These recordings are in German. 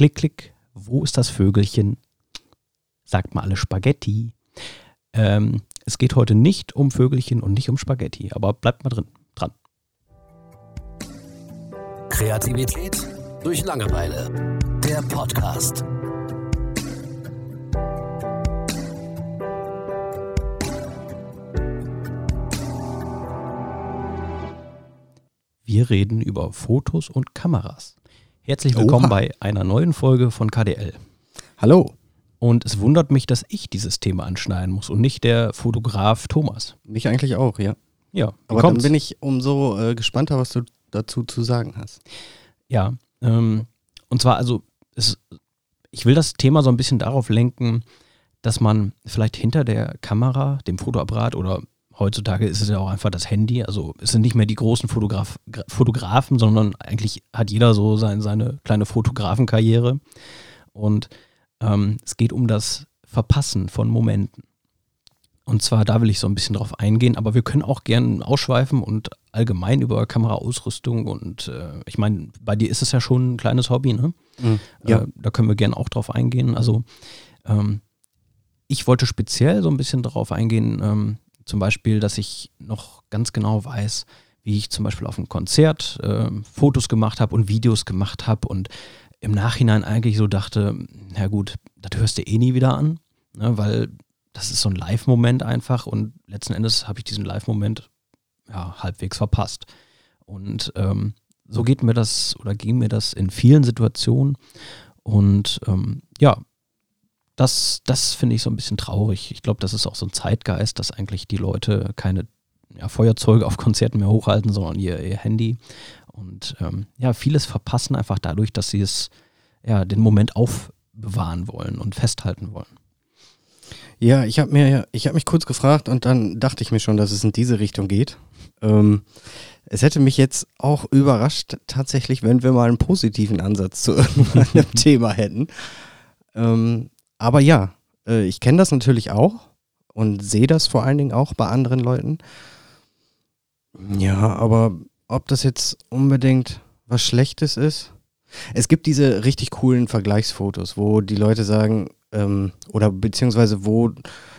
Klick, klick. Wo ist das Vögelchen? Sagt mal alle Spaghetti. Ähm, es geht heute nicht um Vögelchen und nicht um Spaghetti, aber bleibt mal drin, dran. Kreativität durch Langeweile. Der Podcast. Wir reden über Fotos und Kameras. Herzlich willkommen Oha. bei einer neuen Folge von KDL. Hallo. Und es wundert mich, dass ich dieses Thema anschneiden muss und nicht der Fotograf Thomas. Mich eigentlich auch, ja. Ja, Aber dann kommt's? bin ich umso äh, gespannter, was du dazu zu sagen hast. Ja, ähm, und zwar also, es, ich will das Thema so ein bisschen darauf lenken, dass man vielleicht hinter der Kamera, dem Fotoapparat oder heutzutage ist es ja auch einfach das Handy, also es sind nicht mehr die großen Fotograf, Gra- Fotografen, sondern eigentlich hat jeder so sein, seine kleine Fotografenkarriere und ähm, es geht um das Verpassen von Momenten. Und zwar, da will ich so ein bisschen drauf eingehen, aber wir können auch gern ausschweifen und allgemein über Kameraausrüstung und äh, ich meine, bei dir ist es ja schon ein kleines Hobby, ne? Ja. Äh, da können wir gern auch drauf eingehen. Also ähm, ich wollte speziell so ein bisschen darauf eingehen, ähm, zum Beispiel, dass ich noch ganz genau weiß, wie ich zum Beispiel auf einem Konzert ähm, Fotos gemacht habe und Videos gemacht habe und im Nachhinein eigentlich so dachte, na gut, das hörst du eh nie wieder an, ne, weil das ist so ein Live-Moment einfach und letzten Endes habe ich diesen Live-Moment ja, halbwegs verpasst. Und ähm, so geht mir das oder ging mir das in vielen Situationen. Und ähm, ja, das, das finde ich so ein bisschen traurig. Ich glaube, das ist auch so ein Zeitgeist, dass eigentlich die Leute keine ja, Feuerzeuge auf Konzerten mehr hochhalten, sondern ihr, ihr Handy. Und ähm, ja, vieles verpassen einfach dadurch, dass sie es, ja, den Moment aufbewahren wollen und festhalten wollen. Ja, ich habe mir, ich habe mich kurz gefragt und dann dachte ich mir schon, dass es in diese Richtung geht. Ähm, es hätte mich jetzt auch überrascht, tatsächlich, wenn wir mal einen positiven Ansatz zu irgendeinem Thema hätten. Ähm, aber ja, äh, ich kenne das natürlich auch und sehe das vor allen Dingen auch bei anderen Leuten. Ja, aber ob das jetzt unbedingt was Schlechtes ist? Es gibt diese richtig coolen Vergleichsfotos, wo die Leute sagen, ähm, oder beziehungsweise wo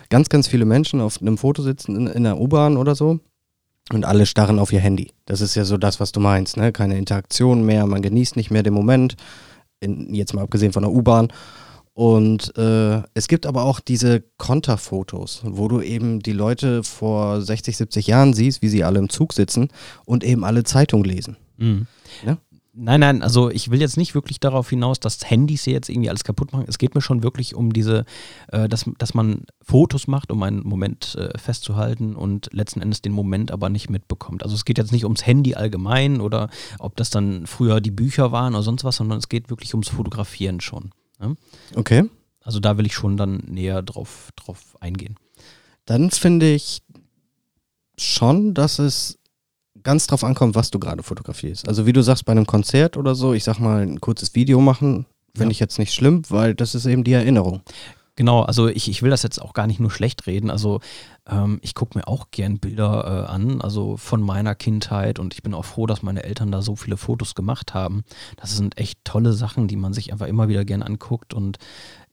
ganz, ganz viele Menschen auf einem Foto sitzen in, in der U-Bahn oder so und alle starren auf ihr Handy. Das ist ja so das, was du meinst, ne? Keine Interaktion mehr, man genießt nicht mehr den Moment, in, jetzt mal abgesehen von der U-Bahn. Und äh, es gibt aber auch diese Konterfotos, wo du eben die Leute vor 60, 70 Jahren siehst, wie sie alle im Zug sitzen und eben alle Zeitung lesen. Ja? Nein, nein, also ich will jetzt nicht wirklich darauf hinaus, dass Handys hier jetzt irgendwie alles kaputt machen. Es geht mir schon wirklich um diese, äh, dass, dass man Fotos macht, um einen Moment äh, festzuhalten und letzten Endes den Moment aber nicht mitbekommt. Also es geht jetzt nicht ums Handy allgemein oder ob das dann früher die Bücher waren oder sonst was, sondern es geht wirklich ums Fotografieren schon. Ne? Okay. Also da will ich schon dann näher drauf, drauf eingehen. Dann finde ich schon, dass es ganz drauf ankommt, was du gerade fotografierst. Also wie du sagst, bei einem Konzert oder so, ich sag mal, ein kurzes Video machen, finde Ja. ich jetzt nicht schlimm, weil das ist eben die Erinnerung. Genau, also ich, ich will das jetzt auch gar nicht nur schlecht reden. Also ähm, ich gucke mir auch gern Bilder äh, an, also von meiner Kindheit und ich bin auch froh, dass meine Eltern da so viele Fotos gemacht haben. Das sind echt tolle Sachen, die man sich einfach immer wieder gern anguckt und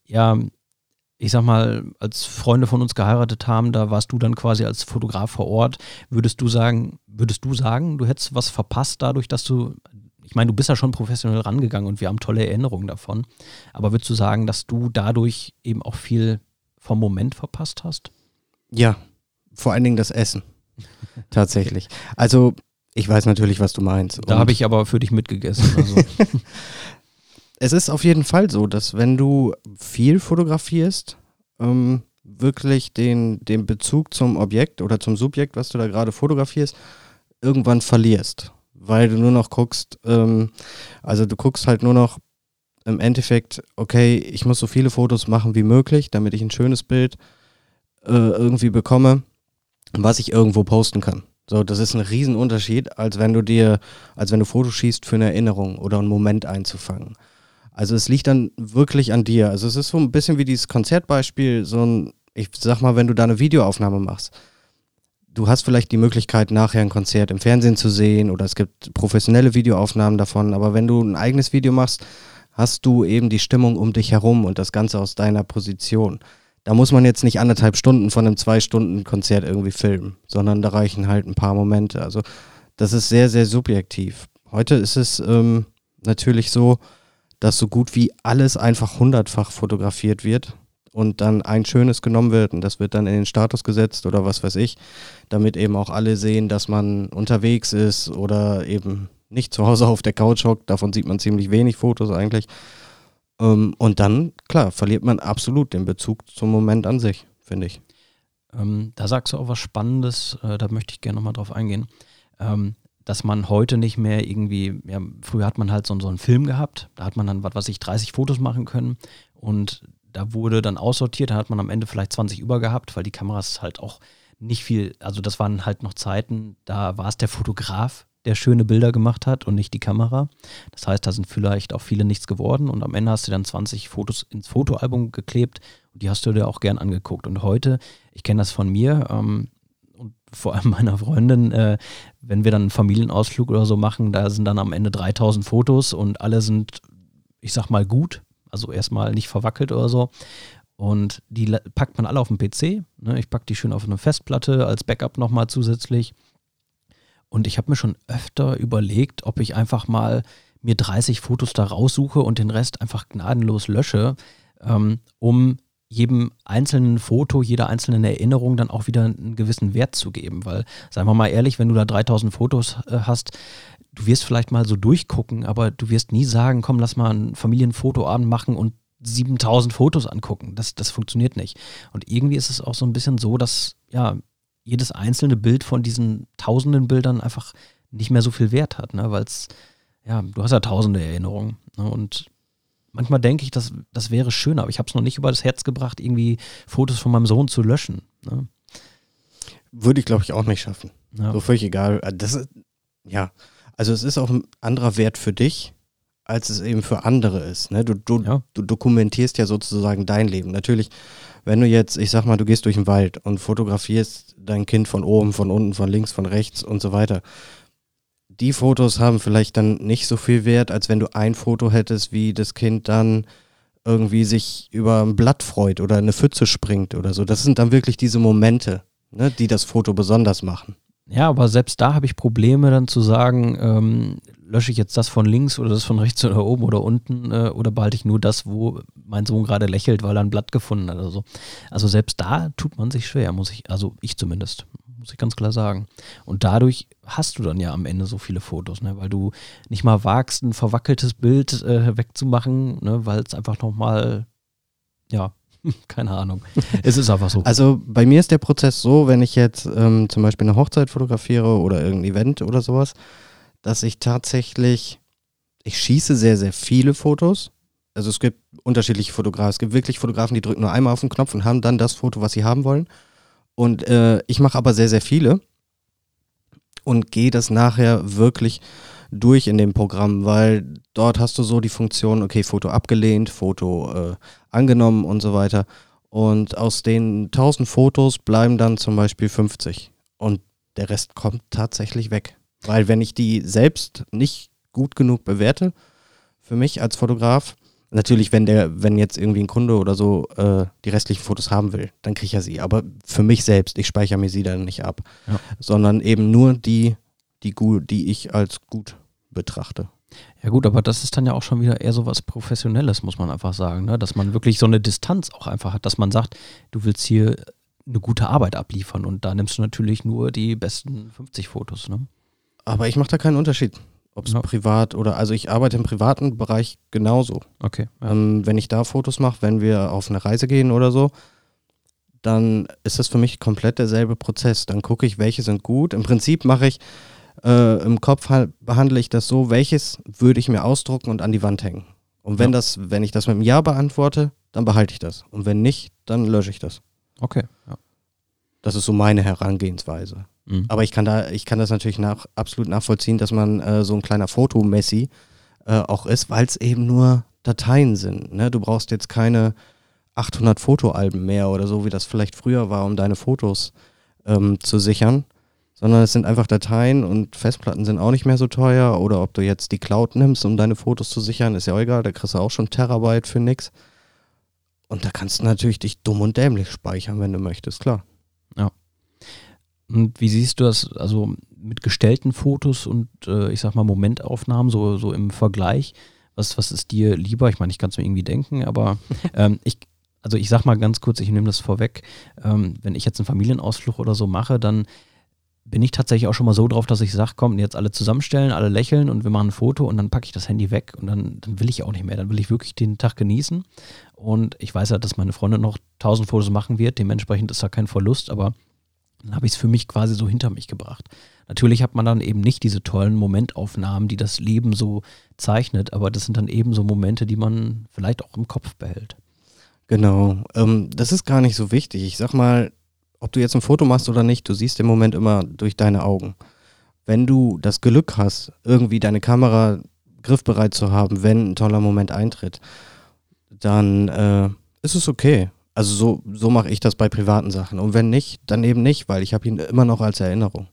ja, ich sag mal, als Freunde von uns geheiratet haben, da warst du dann quasi als Fotograf vor Ort. Würdest du sagen, würdest du sagen, du hättest was verpasst dadurch, dass du, ich meine, du bist ja schon professionell rangegangen und wir haben tolle Erinnerungen davon. Aber würdest du sagen, dass du dadurch eben auch viel vom Moment verpasst hast? Ja, vor allen Dingen das Essen. Tatsächlich. Also ich weiß natürlich, was du meinst. Da habe ich aber für dich mitgegessen. Also. es ist auf jeden Fall so, dass wenn du viel fotografierst, ähm, wirklich den, den Bezug zum Objekt oder zum Subjekt, was du da gerade fotografierst, irgendwann verlierst. Weil du nur noch guckst, ähm, also du guckst halt nur noch im Endeffekt, okay, ich muss so viele Fotos machen wie möglich, damit ich ein schönes Bild äh, irgendwie bekomme, was ich irgendwo posten kann. So, das ist ein Riesenunterschied, als wenn du dir, als wenn du Fotos schießt für eine Erinnerung oder einen Moment einzufangen. Also es liegt dann wirklich an dir. Also es ist so ein bisschen wie dieses Konzertbeispiel, so ein, ich sag mal, wenn du da eine Videoaufnahme machst, du hast vielleicht die Möglichkeit, nachher ein Konzert im Fernsehen zu sehen oder es gibt professionelle Videoaufnahmen davon, aber wenn du ein eigenes Video machst, hast du eben die Stimmung um dich herum und das Ganze aus deiner Position. Da muss man jetzt nicht anderthalb Stunden von einem Zwei-Stunden-Konzert irgendwie filmen, sondern da reichen halt ein paar Momente. Also das ist sehr, sehr subjektiv. Heute ist es ähm, natürlich so, dass so gut wie alles einfach hundertfach fotografiert wird und dann ein schönes genommen wird und das wird dann in den Status gesetzt oder was weiß ich, damit eben auch alle sehen, dass man unterwegs ist oder eben nicht zu Hause auf der Couch hockt. Davon sieht man ziemlich wenig Fotos eigentlich. Ähm, und dann, klar, verliert man absolut den Bezug zum Moment an sich, finde ich. Ähm, da sagst du auch was Spannendes, äh, da möchte ich gerne nochmal drauf eingehen. Ähm, dass man heute nicht mehr irgendwie, ja, früher hat man halt so, so einen Film gehabt, da hat man dann, was weiß ich, 30 Fotos machen können und da wurde dann aussortiert, da hat man am Ende vielleicht 20 über gehabt, weil die Kameras halt auch nicht viel, also das waren halt noch Zeiten, da war es der Fotograf, der schöne Bilder gemacht hat und nicht die Kamera. Das heißt, da sind vielleicht auch viele nichts geworden und am Ende hast du dann 20 Fotos ins Fotoalbum geklebt und die hast du dir auch gern angeguckt. Und heute, ich kenne das von mir ähm, und vor allem meiner Freundin, äh, wenn wir dann einen Familienausflug oder so machen, da sind dann am Ende 3000 Fotos und alle sind, ich sag mal, gut. Also erstmal nicht verwackelt oder so. Und die packt man alle auf den PC. Ne? Ich packe die schön auf eine Festplatte als Backup nochmal zusätzlich. Und ich habe mir schon öfter überlegt, ob ich einfach mal mir 30 Fotos da raussuche und den Rest einfach gnadenlos lösche, ähm, um jedem einzelnen Foto, jeder einzelnen Erinnerung dann auch wieder einen gewissen Wert zu geben. Weil, sagen wir mal ehrlich, wenn du da 3000 Fotos äh, hast, du wirst vielleicht mal so durchgucken, aber du wirst nie sagen, komm, lass mal einen Familienfotoabend machen und 7000 Fotos angucken. Das, das funktioniert nicht. Und irgendwie ist es auch so ein bisschen so, dass ja jedes einzelne Bild von diesen tausenden Bildern einfach nicht mehr so viel Wert hat, ne? weil es, ja, du hast ja tausende Erinnerungen. Ne? Und manchmal denke ich, das, das wäre schöner, aber ich habe es noch nicht über das Herz gebracht, irgendwie Fotos von meinem Sohn zu löschen. Ne? Würde ich, glaube ich, auch nicht schaffen. Ja. So völlig egal. Äh, das ist, ja, also es ist auch ein anderer Wert für dich, als es eben für andere ist. Ne? Du, du, ja. du dokumentierst ja sozusagen dein Leben. Natürlich, wenn du jetzt, ich sag mal, du gehst durch den Wald und fotografierst dein Kind von oben, von unten, von links, von rechts und so weiter. Die Fotos haben vielleicht dann nicht so viel Wert, als wenn du ein Foto hättest, wie das Kind dann irgendwie sich über ein Blatt freut oder eine Pfütze springt oder so. Das sind dann wirklich diese Momente, ne, die das Foto besonders machen. Ja, aber selbst da habe ich Probleme dann zu sagen, ähm, lösche ich jetzt das von links oder das von rechts oder oben oder unten äh, oder behalte ich nur das, wo mein Sohn gerade lächelt, weil er ein Blatt gefunden hat oder so. Also selbst da tut man sich schwer, muss ich, also ich zumindest, muss ich ganz klar sagen. Und dadurch hast du dann ja am Ende so viele Fotos, ne? weil du nicht mal wagst, ein verwackeltes Bild äh, wegzumachen, ne? weil es einfach nochmal, ja, Keine Ahnung. Es ist einfach so. Also bei mir ist der Prozess so, wenn ich jetzt ähm, zum Beispiel eine Hochzeit fotografiere oder irgendein Event oder sowas, dass ich tatsächlich, ich schieße sehr, sehr viele Fotos. Also es gibt unterschiedliche Fotografen. Es gibt wirklich Fotografen, die drücken nur einmal auf den Knopf und haben dann das Foto, was sie haben wollen. Und äh, ich mache aber sehr, sehr viele und gehe das nachher wirklich durch in dem Programm, weil dort hast du so die Funktion, okay, Foto abgelehnt, Foto äh, angenommen und so weiter. Und aus den 1000 Fotos bleiben dann zum Beispiel 50. Und der Rest kommt tatsächlich weg. Weil wenn ich die selbst nicht gut genug bewerte, für mich als Fotograf, natürlich, wenn der, wenn jetzt irgendwie ein Kunde oder so äh, die restlichen Fotos haben will, dann kriege ich ja sie. Aber für mich selbst, ich speichere mir sie dann nicht ab. Ja. Sondern eben nur die, die, die ich als gut betrachte. Ja gut, aber das ist dann ja auch schon wieder eher so was Professionelles, muss man einfach sagen, ne? dass man wirklich so eine Distanz auch einfach hat, dass man sagt, du willst hier eine gute Arbeit abliefern und da nimmst du natürlich nur die besten 50 Fotos. Ne? Aber ich mache da keinen Unterschied, ob es ja. privat oder, also ich arbeite im privaten Bereich genauso. Okay. Ja. Ähm, wenn ich da Fotos mache, wenn wir auf eine Reise gehen oder so, dann ist das für mich komplett derselbe Prozess. Dann gucke ich, welche sind gut. Im Prinzip mache ich äh, im Kopf behandle ich das so, welches würde ich mir ausdrucken und an die Wand hängen. Und wenn ja. das, wenn ich das mit einem Ja beantworte, dann behalte ich das. Und wenn nicht, dann lösche ich das. Okay. Ja. Das ist so meine Herangehensweise. Mhm. Aber ich kann da, ich kann das natürlich nach, absolut nachvollziehen, dass man äh, so ein kleiner Fotomessi äh, auch ist, weil es eben nur Dateien sind. Ne? Du brauchst jetzt keine 800 Fotoalben mehr oder so, wie das vielleicht früher war, um deine Fotos ähm, zu sichern, sondern es sind einfach Dateien und Festplatten sind auch nicht mehr so teuer. Oder ob du jetzt die Cloud nimmst, um deine Fotos zu sichern, ist ja auch egal, da kriegst du auch schon Terabyte für nix. Und da kannst du natürlich dich dumm und dämlich speichern, wenn du möchtest, klar. Und wie siehst du das, also mit gestellten Fotos und äh, ich sag mal Momentaufnahmen, so, so im Vergleich? Was, was ist dir lieber? Ich meine, ich kann es mir irgendwie denken, aber ähm, ich, also ich sag mal ganz kurz, ich nehme das vorweg, ähm, wenn ich jetzt einen Familienausflug oder so mache, dann bin ich tatsächlich auch schon mal so drauf, dass ich sage, komm, jetzt alle zusammenstellen, alle lächeln und wir machen ein Foto und dann packe ich das Handy weg und dann, dann will ich auch nicht mehr. Dann will ich wirklich den Tag genießen. Und ich weiß ja, dass meine Freundin noch tausend Fotos machen wird. Dementsprechend ist da kein Verlust, aber dann habe ich es für mich quasi so hinter mich gebracht. Natürlich hat man dann eben nicht diese tollen Momentaufnahmen, die das Leben so zeichnet, aber das sind dann eben so Momente, die man vielleicht auch im Kopf behält. Genau. Ähm, das ist gar nicht so wichtig. Ich sag mal, ob du jetzt ein Foto machst oder nicht, du siehst den Moment immer durch deine Augen. Wenn du das Glück hast, irgendwie deine Kamera griffbereit zu haben, wenn ein toller Moment eintritt, dann äh, ist es okay. Also so, so mache ich das bei privaten Sachen. Und wenn nicht, dann eben nicht, weil ich habe ihn immer noch als Erinnerung.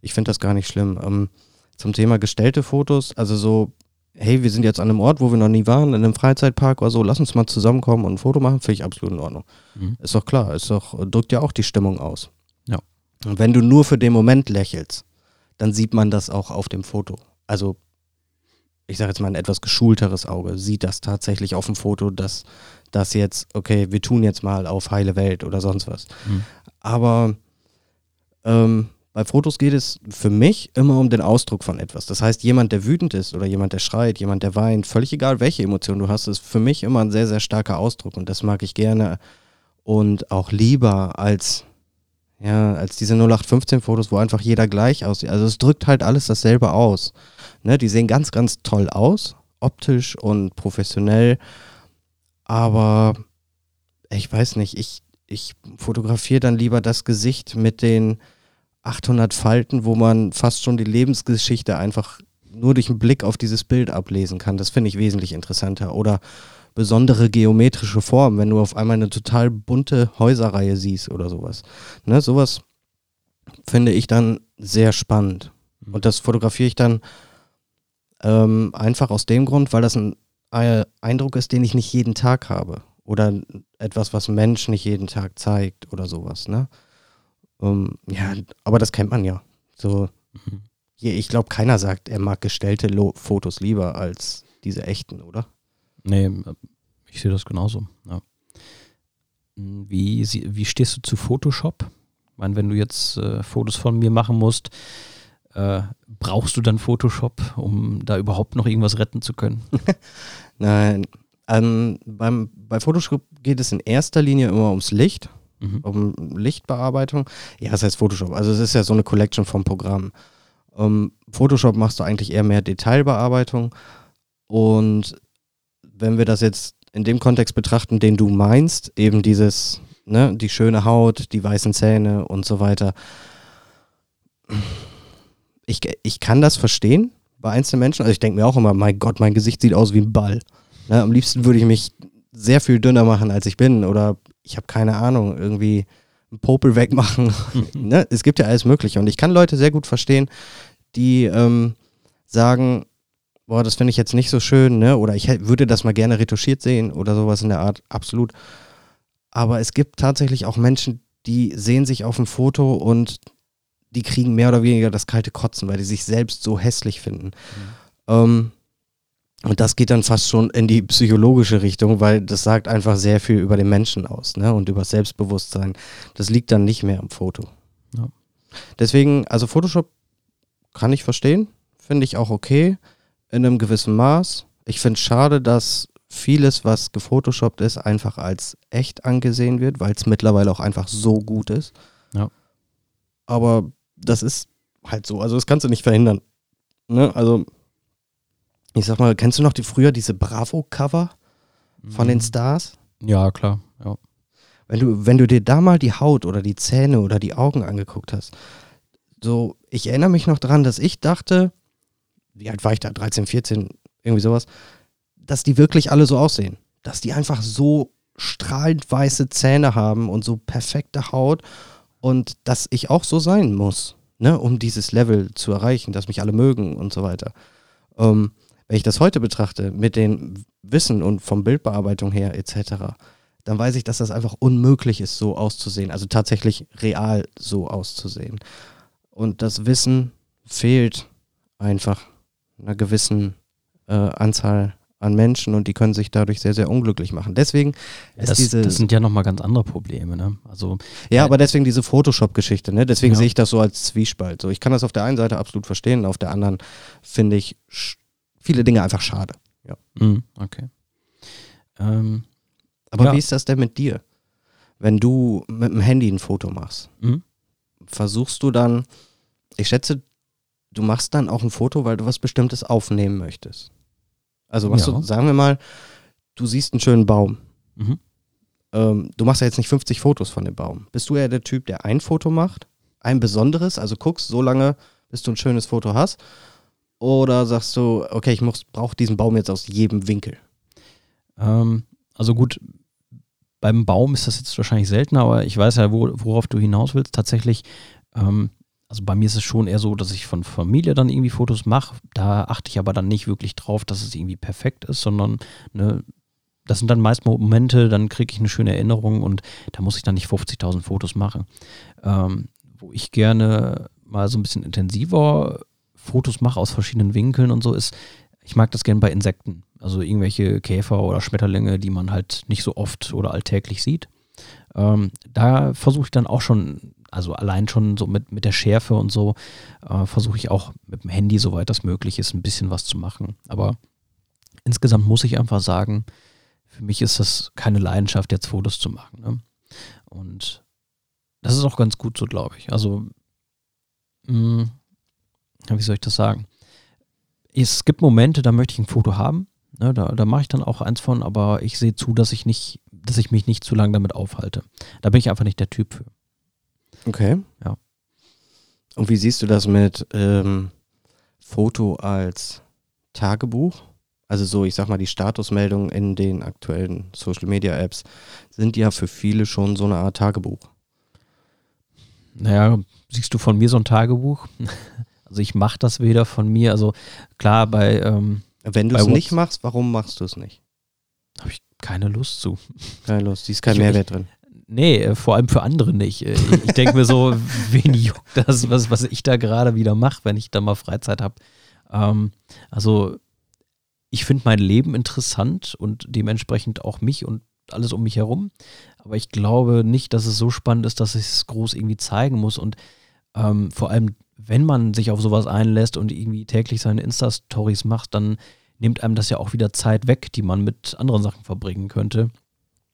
Ich finde das gar nicht schlimm. Ähm, zum Thema gestellte Fotos, also so, hey, wir sind jetzt an einem Ort, wo wir noch nie waren, in einem Freizeitpark oder so, lass uns mal zusammenkommen und ein Foto machen, finde ich absolut in Ordnung. Mhm. Ist doch klar, ist doch, drückt ja auch die Stimmung aus. Ja. Und wenn du nur für den Moment lächelst, dann sieht man das auch auf dem Foto. Also, ich sage jetzt mal ein etwas geschulteres Auge sieht das tatsächlich auf dem Foto, dass das jetzt, okay, wir tun jetzt mal auf heile Welt oder sonst was. Mhm. Aber ähm, bei Fotos geht es für mich immer um den Ausdruck von etwas. Das heißt, jemand, der wütend ist oder jemand, der schreit, jemand, der weint, völlig egal, welche Emotion du hast, ist für mich immer ein sehr, sehr starker Ausdruck und das mag ich gerne und auch lieber als ja, als diese 0815 Fotos, wo einfach jeder gleich aussieht. Also es drückt halt alles dasselbe aus. Ne, die sehen ganz, ganz toll aus, optisch und professionell, aber ich weiß nicht, ich, ich fotografiere dann lieber das Gesicht mit den 800 Falten, wo man fast schon die Lebensgeschichte einfach nur durch einen Blick auf dieses Bild ablesen kann. Das finde ich wesentlich interessanter. Oder besondere geometrische Formen, wenn du auf einmal eine total bunte Häuserreihe siehst oder sowas. Ne, sowas finde ich dann sehr spannend. Und das fotografiere ich dann ähm, einfach aus dem Grund, weil das ein äh, Eindruck ist, den ich nicht jeden Tag habe. Oder etwas, was ein Mensch nicht jeden Tag zeigt oder sowas, ne? Ähm, ja, aber das kennt man ja. So, Mhm. ich glaube, keiner sagt, er mag gestellte Lo Fotos lieber als diese echten, oder? Nee, ich sehe das genauso. Ja. Wie, sie- wie stehst du zu Photoshop? Ich meine, wenn du jetzt äh, Fotos von mir machen musst, äh, brauchst du dann Photoshop, um da überhaupt noch irgendwas retten zu können? Nein, ähm, beim, bei Photoshop geht es in erster Linie immer ums Licht, Mhm. um Lichtbearbeitung. Ja, das heißt Photoshop. Also es ist ja so eine Collection vom Programm. Ähm, Photoshop machst du eigentlich eher mehr Detailbearbeitung. Und wenn wir das jetzt in dem Kontext betrachten, den du meinst, eben dieses, ne, die schöne Haut, die weißen Zähne und so weiter. Ich, ich kann das verstehen bei einzelnen Menschen. Also ich denke mir auch immer, mein Gott, mein Gesicht sieht aus wie ein Ball. Ne, am liebsten würde ich mich sehr viel dünner machen, als ich bin. Oder ich habe keine Ahnung, irgendwie einen Popel wegmachen. ne? Es gibt ja alles Mögliche. Und ich kann Leute sehr gut verstehen, die ähm, sagen, boah, das finde ich jetzt nicht so schön, ne? Oder ich würde das mal gerne retuschiert sehen oder sowas in der Art, absolut. Aber es gibt tatsächlich auch Menschen, die sehen sich auf dem Foto und die kriegen mehr oder weniger das kalte Kotzen, weil die sich selbst so hässlich finden. Ähm, und das geht dann fast schon in die psychologische Richtung, weil das sagt einfach sehr viel über den Menschen aus ne? und über das Selbstbewusstsein. Das liegt dann nicht mehr am Foto. Ja. Deswegen, also Photoshop kann ich verstehen, finde ich auch okay in einem gewissen Maß. Ich finde es schade, dass vieles, was gefotoshoppt ist, einfach als echt angesehen wird, weil es mittlerweile auch einfach so gut ist. Ja. Aber das ist halt so. Also das kannst du nicht verhindern. Ne? Also ich sag mal, kennst du noch die früher diese Bravo-Cover von den Mhm. Stars? Ja, klar. Ja. Wenn du, wenn du dir da mal die Haut oder die Zähne oder die Augen angeguckt hast, so, ich erinnere mich noch dran, dass ich dachte, wie alt war ich da, 13, 14, irgendwie sowas, dass die wirklich alle so aussehen. Dass die einfach so strahlend weiße Zähne haben und so perfekte Haut und dass ich auch so sein muss. ne, um dieses Level zu erreichen, dass mich alle mögen und so weiter. Ähm, wenn ich das heute betrachte, mit dem Wissen und vom Bildbearbeitung her etc., dann weiß ich, dass das einfach unmöglich ist, so auszusehen. Also tatsächlich real so auszusehen. Und das Wissen fehlt einfach einer gewissen äh, Anzahl an Menschen und die können sich dadurch sehr, sehr unglücklich machen. Deswegen ist das, diese. das sind ja nochmal ganz andere Probleme, ne? Also ja, aber deswegen diese Photoshop-Geschichte, ne? Deswegen Ja. sehe ich das so als Zwiespalt. So, ich kann das auf der einen Seite absolut verstehen, auf der anderen finde ich viele Dinge einfach schade. Mhm, okay. Ähm, Aber Ja. wie ist das denn mit dir? Wenn du mit dem Handy ein Foto machst, mhm. versuchst du dann, ich schätze, du machst dann auch ein Foto, weil du was Bestimmtes aufnehmen möchtest. Also Ja. du, sagen wir mal, du siehst einen schönen Baum. Mhm. Ähm, du machst ja jetzt nicht 50 Fotos von dem Baum. Bist du eher der Typ, der ein Foto macht, ein besonderes, also guckst so lange, bis du ein schönes Foto hast? Oder sagst du, okay, ich brauche diesen Baum jetzt aus jedem Winkel? Ähm, also gut, beim Baum ist das jetzt wahrscheinlich seltener, aber ich weiß ja, wo, worauf du hinaus willst. Tatsächlich, ähm, also bei mir ist es schon eher so, dass ich von Familie dann irgendwie Fotos mache. Da achte ich aber dann nicht wirklich drauf, dass es irgendwie perfekt ist, sondern ne, das sind dann meist Momente, dann kriege ich eine schöne Erinnerung und da muss ich dann nicht 50.000 Fotos machen. Ähm, wo ich gerne mal so ein bisschen intensiver Fotos mache aus verschiedenen Winkeln und so ist, ich mag das gerne bei Insekten. Also irgendwelche Käfer oder Schmetterlinge, die man halt nicht so oft oder alltäglich sieht. Ähm, da versuche ich dann auch schon, also allein schon so mit, mit der Schärfe und so, äh, versuche ich auch mit dem Handy, soweit das möglich ist, ein bisschen was zu machen. Aber insgesamt muss ich einfach sagen, für mich ist das keine Leidenschaft, jetzt Fotos zu machen. Ne? Und das ist auch ganz gut so, glaube ich. Also, mh, ja, wie soll ich das sagen? Es gibt Momente, da möchte ich ein Foto haben. Ne, da da mache ich dann auch eins von, aber ich sehe zu, dass ich nicht, dass ich mich nicht zu lange damit aufhalte. Da bin ich einfach nicht der Typ für. Okay. Ja. Und wie siehst du das mit ähm, Foto als Tagebuch? Also so, ich sag mal, die Statusmeldungen in den aktuellen Social Media Apps sind ja für viele schon so eine Art Tagebuch. Naja, siehst du von mir so ein Tagebuch? Also ich mache das weder von mir, also klar, bei ähm, Wenn du es nicht machst, warum machst du es nicht? habe ich keine Lust zu. Keine Lust, siehst kein Ich- Mehrwert drin. Nee, äh, vor allem für andere nicht. Äh, Ich, ich denke mir so, wen juckt das, was, was ich da gerade wieder mache, wenn ich da mal Freizeit habe. Ähm, also ich finde mein Leben interessant und dementsprechend auch mich und alles um mich herum. Aber ich glaube nicht, dass es so spannend ist, dass ich es groß irgendwie zeigen muss. Und ähm, vor allem, wenn man sich auf sowas einlässt und irgendwie täglich seine Insta-Stories macht, dann nimmt einem das ja auch wieder Zeit weg, die man mit anderen Sachen verbringen könnte.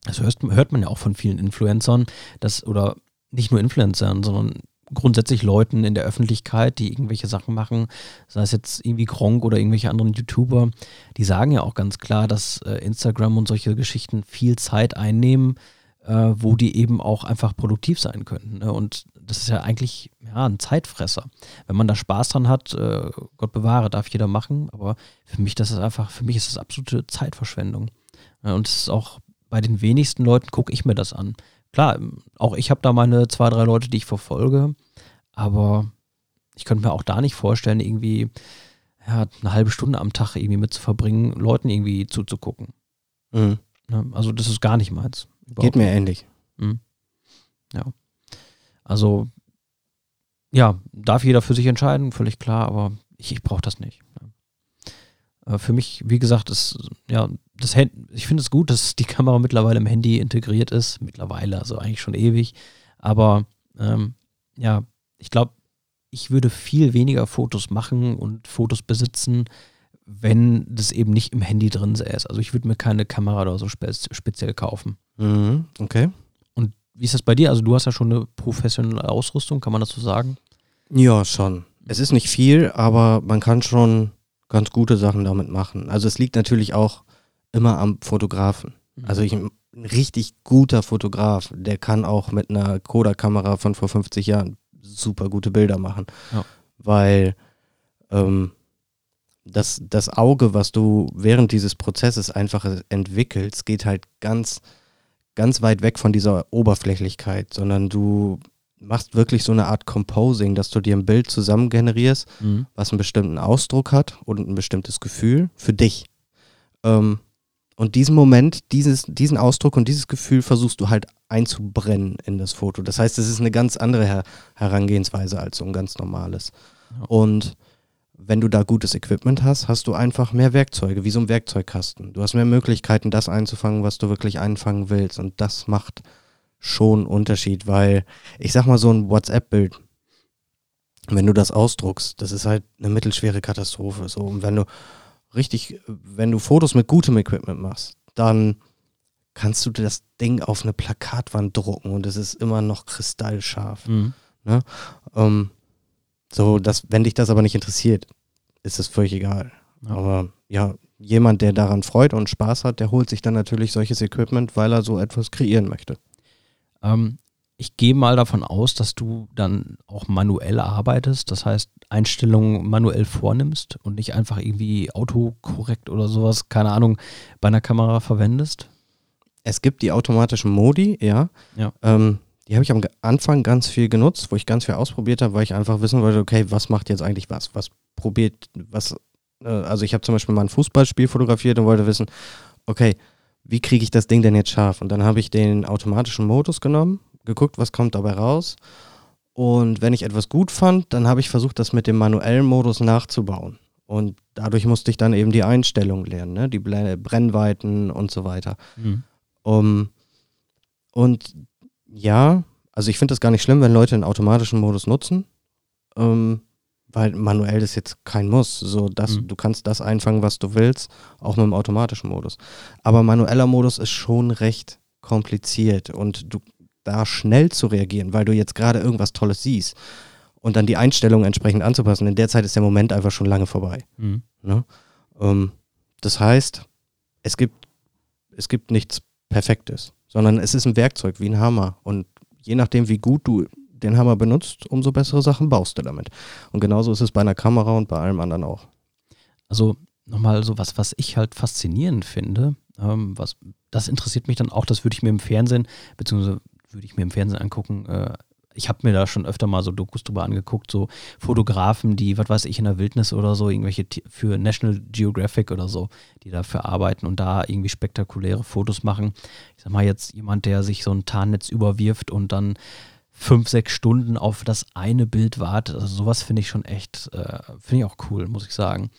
Das hört, hört man ja auch von vielen Influencern, dass, oder nicht nur Influencern, sondern grundsätzlich Leuten in der Öffentlichkeit, die irgendwelche Sachen machen, sei es jetzt irgendwie Gronk oder irgendwelche anderen YouTuber, die sagen ja auch ganz klar, dass äh, Instagram und solche Geschichten viel Zeit einnehmen, äh, wo die eben auch einfach produktiv sein könnten. Ne? Und das ist ja eigentlich ja, ein Zeitfresser. Wenn man da Spaß dran hat, äh, Gott bewahre, darf jeder machen, aber für mich, das ist einfach, für mich ist das absolute Zeitverschwendung. Ja, und es ist auch bei den wenigsten Leuten gucke ich mir das an. Klar, auch ich habe da meine zwei, drei Leute, die ich verfolge, aber ich könnte mir auch da nicht vorstellen, irgendwie ja, eine halbe Stunde am Tag irgendwie mit zu verbringen, Leuten irgendwie zuzugucken. Mhm. Ne? Also das ist gar nicht meins. Geht mir ähnlich. Also, ja, darf jeder für sich entscheiden, völlig klar, aber ich, ich brauche das nicht. Ne? Äh, Für mich, wie gesagt, ist, ja, das ich finde es gut, dass die Kamera mittlerweile im Handy integriert ist. Mittlerweile, also eigentlich schon ewig. Aber ähm, ja, ich glaube, ich würde viel weniger Fotos machen und Fotos besitzen, wenn das eben nicht im Handy drin ist. Also ich würde mir keine Kamera oder so spe speziell kaufen. Mhm. Okay. Wie ist das bei dir? Also du hast ja schon eine professionelle Ausrüstung, kann man das so sagen? Ja, schon. Es ist nicht viel, aber man kann schon ganz gute Sachen damit machen. Also es liegt natürlich auch immer am Fotografen. Also ich, ein richtig guter Fotograf, der kann auch mit einer Kodak-Kamera von vor 50 Jahren super gute Bilder machen. Ja. Weil ähm, das, das Auge, was du während dieses Prozesses einfach entwickelst, geht halt ganz, ganz weit weg von dieser Oberflächlichkeit, sondern du machst wirklich so eine Art Composing, dass du dir ein Bild zusammen generierst, Mhm. was einen bestimmten Ausdruck hat und ein bestimmtes Gefühl für dich. Ähm, und diesen Moment, dieses, diesen Ausdruck und dieses Gefühl versuchst du halt einzubrennen in das Foto. Das heißt, es ist eine ganz andere Her Herangehensweise als so ein ganz normales. Und wenn du da gutes Equipment hast, hast du einfach mehr Werkzeuge, wie so ein Werkzeugkasten. Du hast mehr Möglichkeiten, das einzufangen, was du wirklich einfangen willst. Und das macht schon einen Unterschied, weil ich sag mal so ein WhatsApp-Bild, wenn du das ausdruckst, das ist halt eine mittelschwere Katastrophe. So, und wenn du richtig, wenn du Fotos mit gutem Equipment machst, dann kannst du das Ding auf eine Plakatwand drucken und es ist immer noch kristallscharf. Mhm. Ähm, so, dass, wenn dich das aber nicht interessiert, ist es völlig egal. Ja. Aber ja, jemand, der daran Freude und Spaß hat, der holt sich dann natürlich solches Equipment, weil er so etwas kreieren möchte. Ähm, ich gehe mal davon aus, dass du dann auch manuell arbeitest, das heißt Einstellungen manuell vornimmst und nicht einfach irgendwie autokorrekt oder sowas, keine Ahnung, bei einer Kamera verwendest. Es gibt die automatischen Modi, ja. Ja. Ähm, die habe ich am Anfang ganz viel genutzt, wo ich ganz viel ausprobiert habe, weil ich einfach wissen wollte, okay, was macht jetzt eigentlich was? Was probiert, was, äh, also ich habe zum Beispiel mal ein Fußballspiel fotografiert und wollte wissen, okay, wie kriege ich das Ding denn jetzt scharf? Und dann habe ich den automatischen Modus genommen, geguckt, was kommt dabei raus. Und wenn ich etwas gut fand, dann habe ich versucht, das mit dem manuellen Modus nachzubauen. Und dadurch musste ich dann eben die Einstellungen lernen, ne? die Brennweiten und so weiter. Mhm. Um, und ja, also ich finde das gar nicht schlimm, wenn Leute einen automatischen Modus nutzen, ähm, weil manuell ist jetzt kein Muss. So, dass Mhm. du kannst das einfangen, was du willst, auch mit dem automatischen Modus. Aber manueller Modus ist schon recht kompliziert und du da schnell zu reagieren, weil du jetzt gerade irgendwas Tolles siehst und dann die Einstellungen entsprechend anzupassen. In der Zeit ist der Moment einfach schon lange vorbei. Mhm. Ne? Ähm, das heißt, es gibt, es gibt nichts Perfektes, sondern es ist ein Werkzeug wie ein Hammer. Und je nachdem, wie gut du den Hammer benutzt, umso bessere Sachen baust du damit. Und genauso ist es bei einer Kamera und bei allem anderen auch. Also nochmal so was, was ich halt faszinierend finde, ähm, was, das interessiert mich dann auch, das würde ich mir im Fernsehen, beziehungsweise würde ich mir im Fernsehen angucken, äh, ich habe mir da schon öfter mal so Dokus drüber angeguckt, so Fotografen, die, was weiß ich, in der Wildnis oder so, irgendwelche für National Geographic oder so, die dafür arbeiten und da irgendwie spektakuläre Fotos machen. Ich sag mal jetzt jemand, der sich so ein Tarnnetz überwirft und dann fünf, sechs Stunden auf das eine Bild wartet. Also sowas finde ich schon echt, äh, finde ich auch cool, muss ich sagen.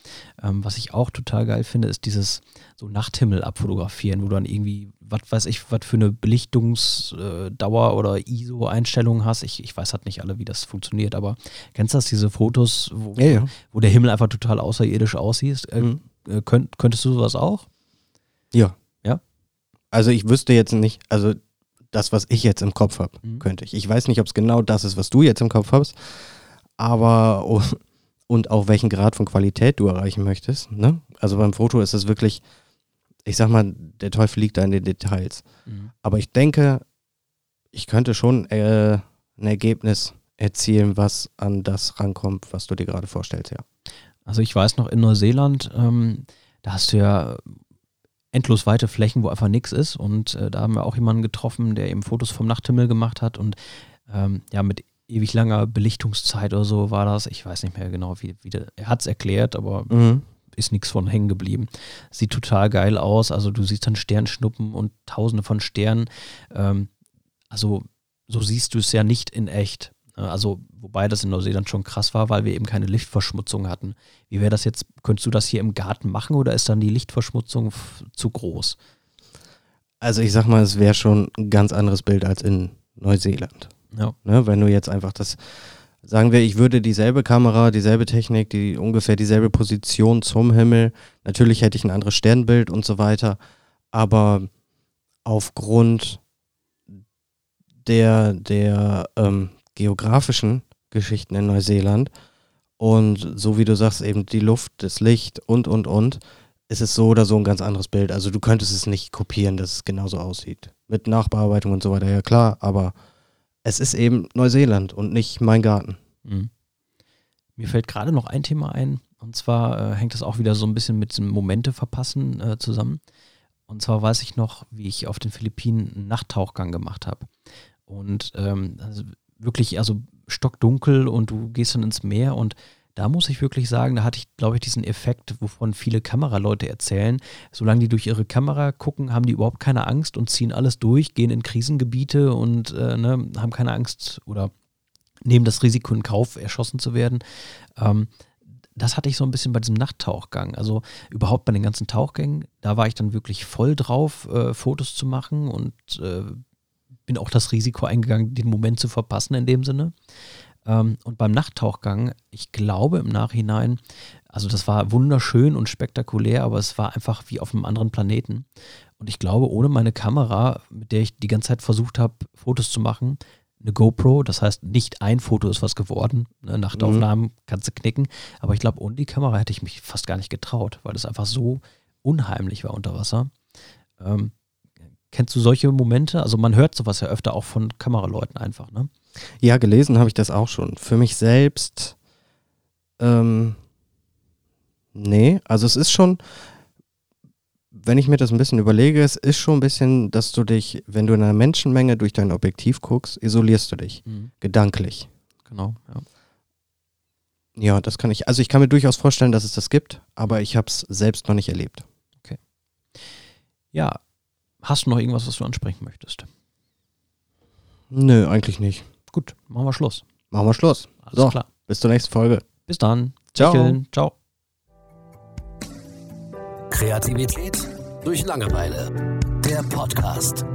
Ähm, was ich auch total geil finde, ist dieses so Nachthimmel abfotografieren, wo du dann irgendwie, was weiß ich, was für eine Belichtungsdauer oder ISO-Einstellung hast. Ich, ich weiß halt nicht alle, wie das funktioniert, aber kennst du das, diese Fotos, wo, Ja, ja. wo der Himmel einfach total außerirdisch aussieht? Äh, Mhm. äh, könnt, könntest du sowas auch? Ja. Ja? Also ich wüsste jetzt nicht, also das, was ich jetzt im Kopf habe, Mhm. könnte ich. Ich weiß nicht, ob es genau das ist, was du jetzt im Kopf hast, aber oh, und auch welchen Grad von Qualität du erreichen möchtest. Ne? Also beim Foto ist es wirklich, ich sag mal, der Teufel liegt da in den Details. Aber ich denke, ich könnte schon äh, ein Ergebnis erzielen, was an das rankommt, was du dir gerade vorstellst, ja. Also ich weiß noch, in Neuseeland, ähm, da hast du ja endlos weite Flächen, wo einfach nichts ist. Und äh, da haben wir auch jemanden getroffen, der eben Fotos vom Nachthimmel gemacht hat. Und ähm, ja, mit ewig langer Belichtungszeit oder so war das. Ich weiß nicht mehr genau, wie, wie der, er hat es erklärt, aber ist nichts von hängen geblieben. Sieht total geil aus. Also du siehst dann Sternschnuppen und tausende von Sternen. Ähm, also so siehst du es ja nicht in echt. Äh, Also, wobei das in Neuseeland schon krass war, weil wir eben keine Lichtverschmutzung hatten. Wie wäre das jetzt? Könntest du das hier im Garten machen oder ist dann die Lichtverschmutzung zu groß? Also ich sag mal, es wäre schon ein ganz anderes Bild als in Neuseeland. Ja. Ne? Wenn du jetzt einfach das, sagen wir, ich würde dieselbe Kamera, dieselbe Technik, die ungefähr dieselbe Position zum Himmel, natürlich hätte ich ein anderes Sternbild und so weiter, aber aufgrund der, der ähm, geografischen Geschichten in Neuseeland und so wie du sagst, eben die Luft, das Licht und, und, und, ist es so oder so ein ganz anderes Bild. Also du könntest es nicht kopieren, dass es genauso aussieht. Mit Nachbearbeitung und so weiter, ja klar, aber es ist eben Neuseeland und nicht mein Garten. Mhm. Mir fällt gerade noch ein Thema ein. Und zwar äh, hängt das auch wieder so ein bisschen mit diesem Momente verpassen äh, zusammen. Und zwar weiß ich noch, wie ich auf den Philippinen einen Nachttauchgang gemacht habe. Und ähm, also wirklich also stockdunkel und du gehst dann ins Meer und da muss ich wirklich sagen, da hatte ich, glaube ich, diesen Effekt, wovon viele Kameraleute erzählen. Solange die durch ihre Kamera gucken, haben die überhaupt keine Angst und ziehen alles durch, gehen in Krisengebiete und äh, ne, haben keine Angst oder nehmen das Risiko in Kauf, erschossen zu werden. Ähm, das hatte ich so ein bisschen bei diesem Nachttauchgang. Also überhaupt bei den ganzen Tauchgängen, da war ich dann wirklich voll drauf, äh, Fotos zu machen und äh, bin auch das Risiko eingegangen, den Moment zu verpassen in dem Sinne. Ähm, und beim Nachttauchgang, ich glaube im Nachhinein, also das war wunderschön und spektakulär, aber es war einfach wie auf einem anderen Planeten. Und ich glaube, ohne meine Kamera, mit der ich die ganze Zeit versucht habe, Fotos zu machen, eine GoPro, das heißt, nicht ein Foto ist was geworden. Ne? Nachtaufnahmen mhm. kannst du knicken. Aber ich glaube, ohne die Kamera hätte ich mich fast gar nicht getraut, weil das einfach so unheimlich war unter Wasser. Ähm, kennst du solche Momente? Also man hört sowas ja öfter auch von Kameraleuten einfach, ne? Ja, gelesen habe ich das auch schon. Für mich selbst, ähm, nee, also es ist schon, wenn ich mir das ein bisschen überlege, es ist schon ein bisschen, dass du dich, wenn du in einer Menschenmenge durch dein Objektiv guckst, isolierst du dich, mhm. gedanklich. Genau, ja. Ja, das kann ich, also ich kann mir durchaus vorstellen, dass es das gibt, aber ich habe es selbst noch nicht erlebt. Okay. Ja, hast du noch irgendwas, was du ansprechen möchtest? Nö, eigentlich nicht. Gut, machen wir Schluss. Machen wir Schluss. Alles so, klar. Bis zur nächsten Folge. Bis dann. Ciao. Micheln. Ciao. Kreativität durch Langeweile. Der Podcast.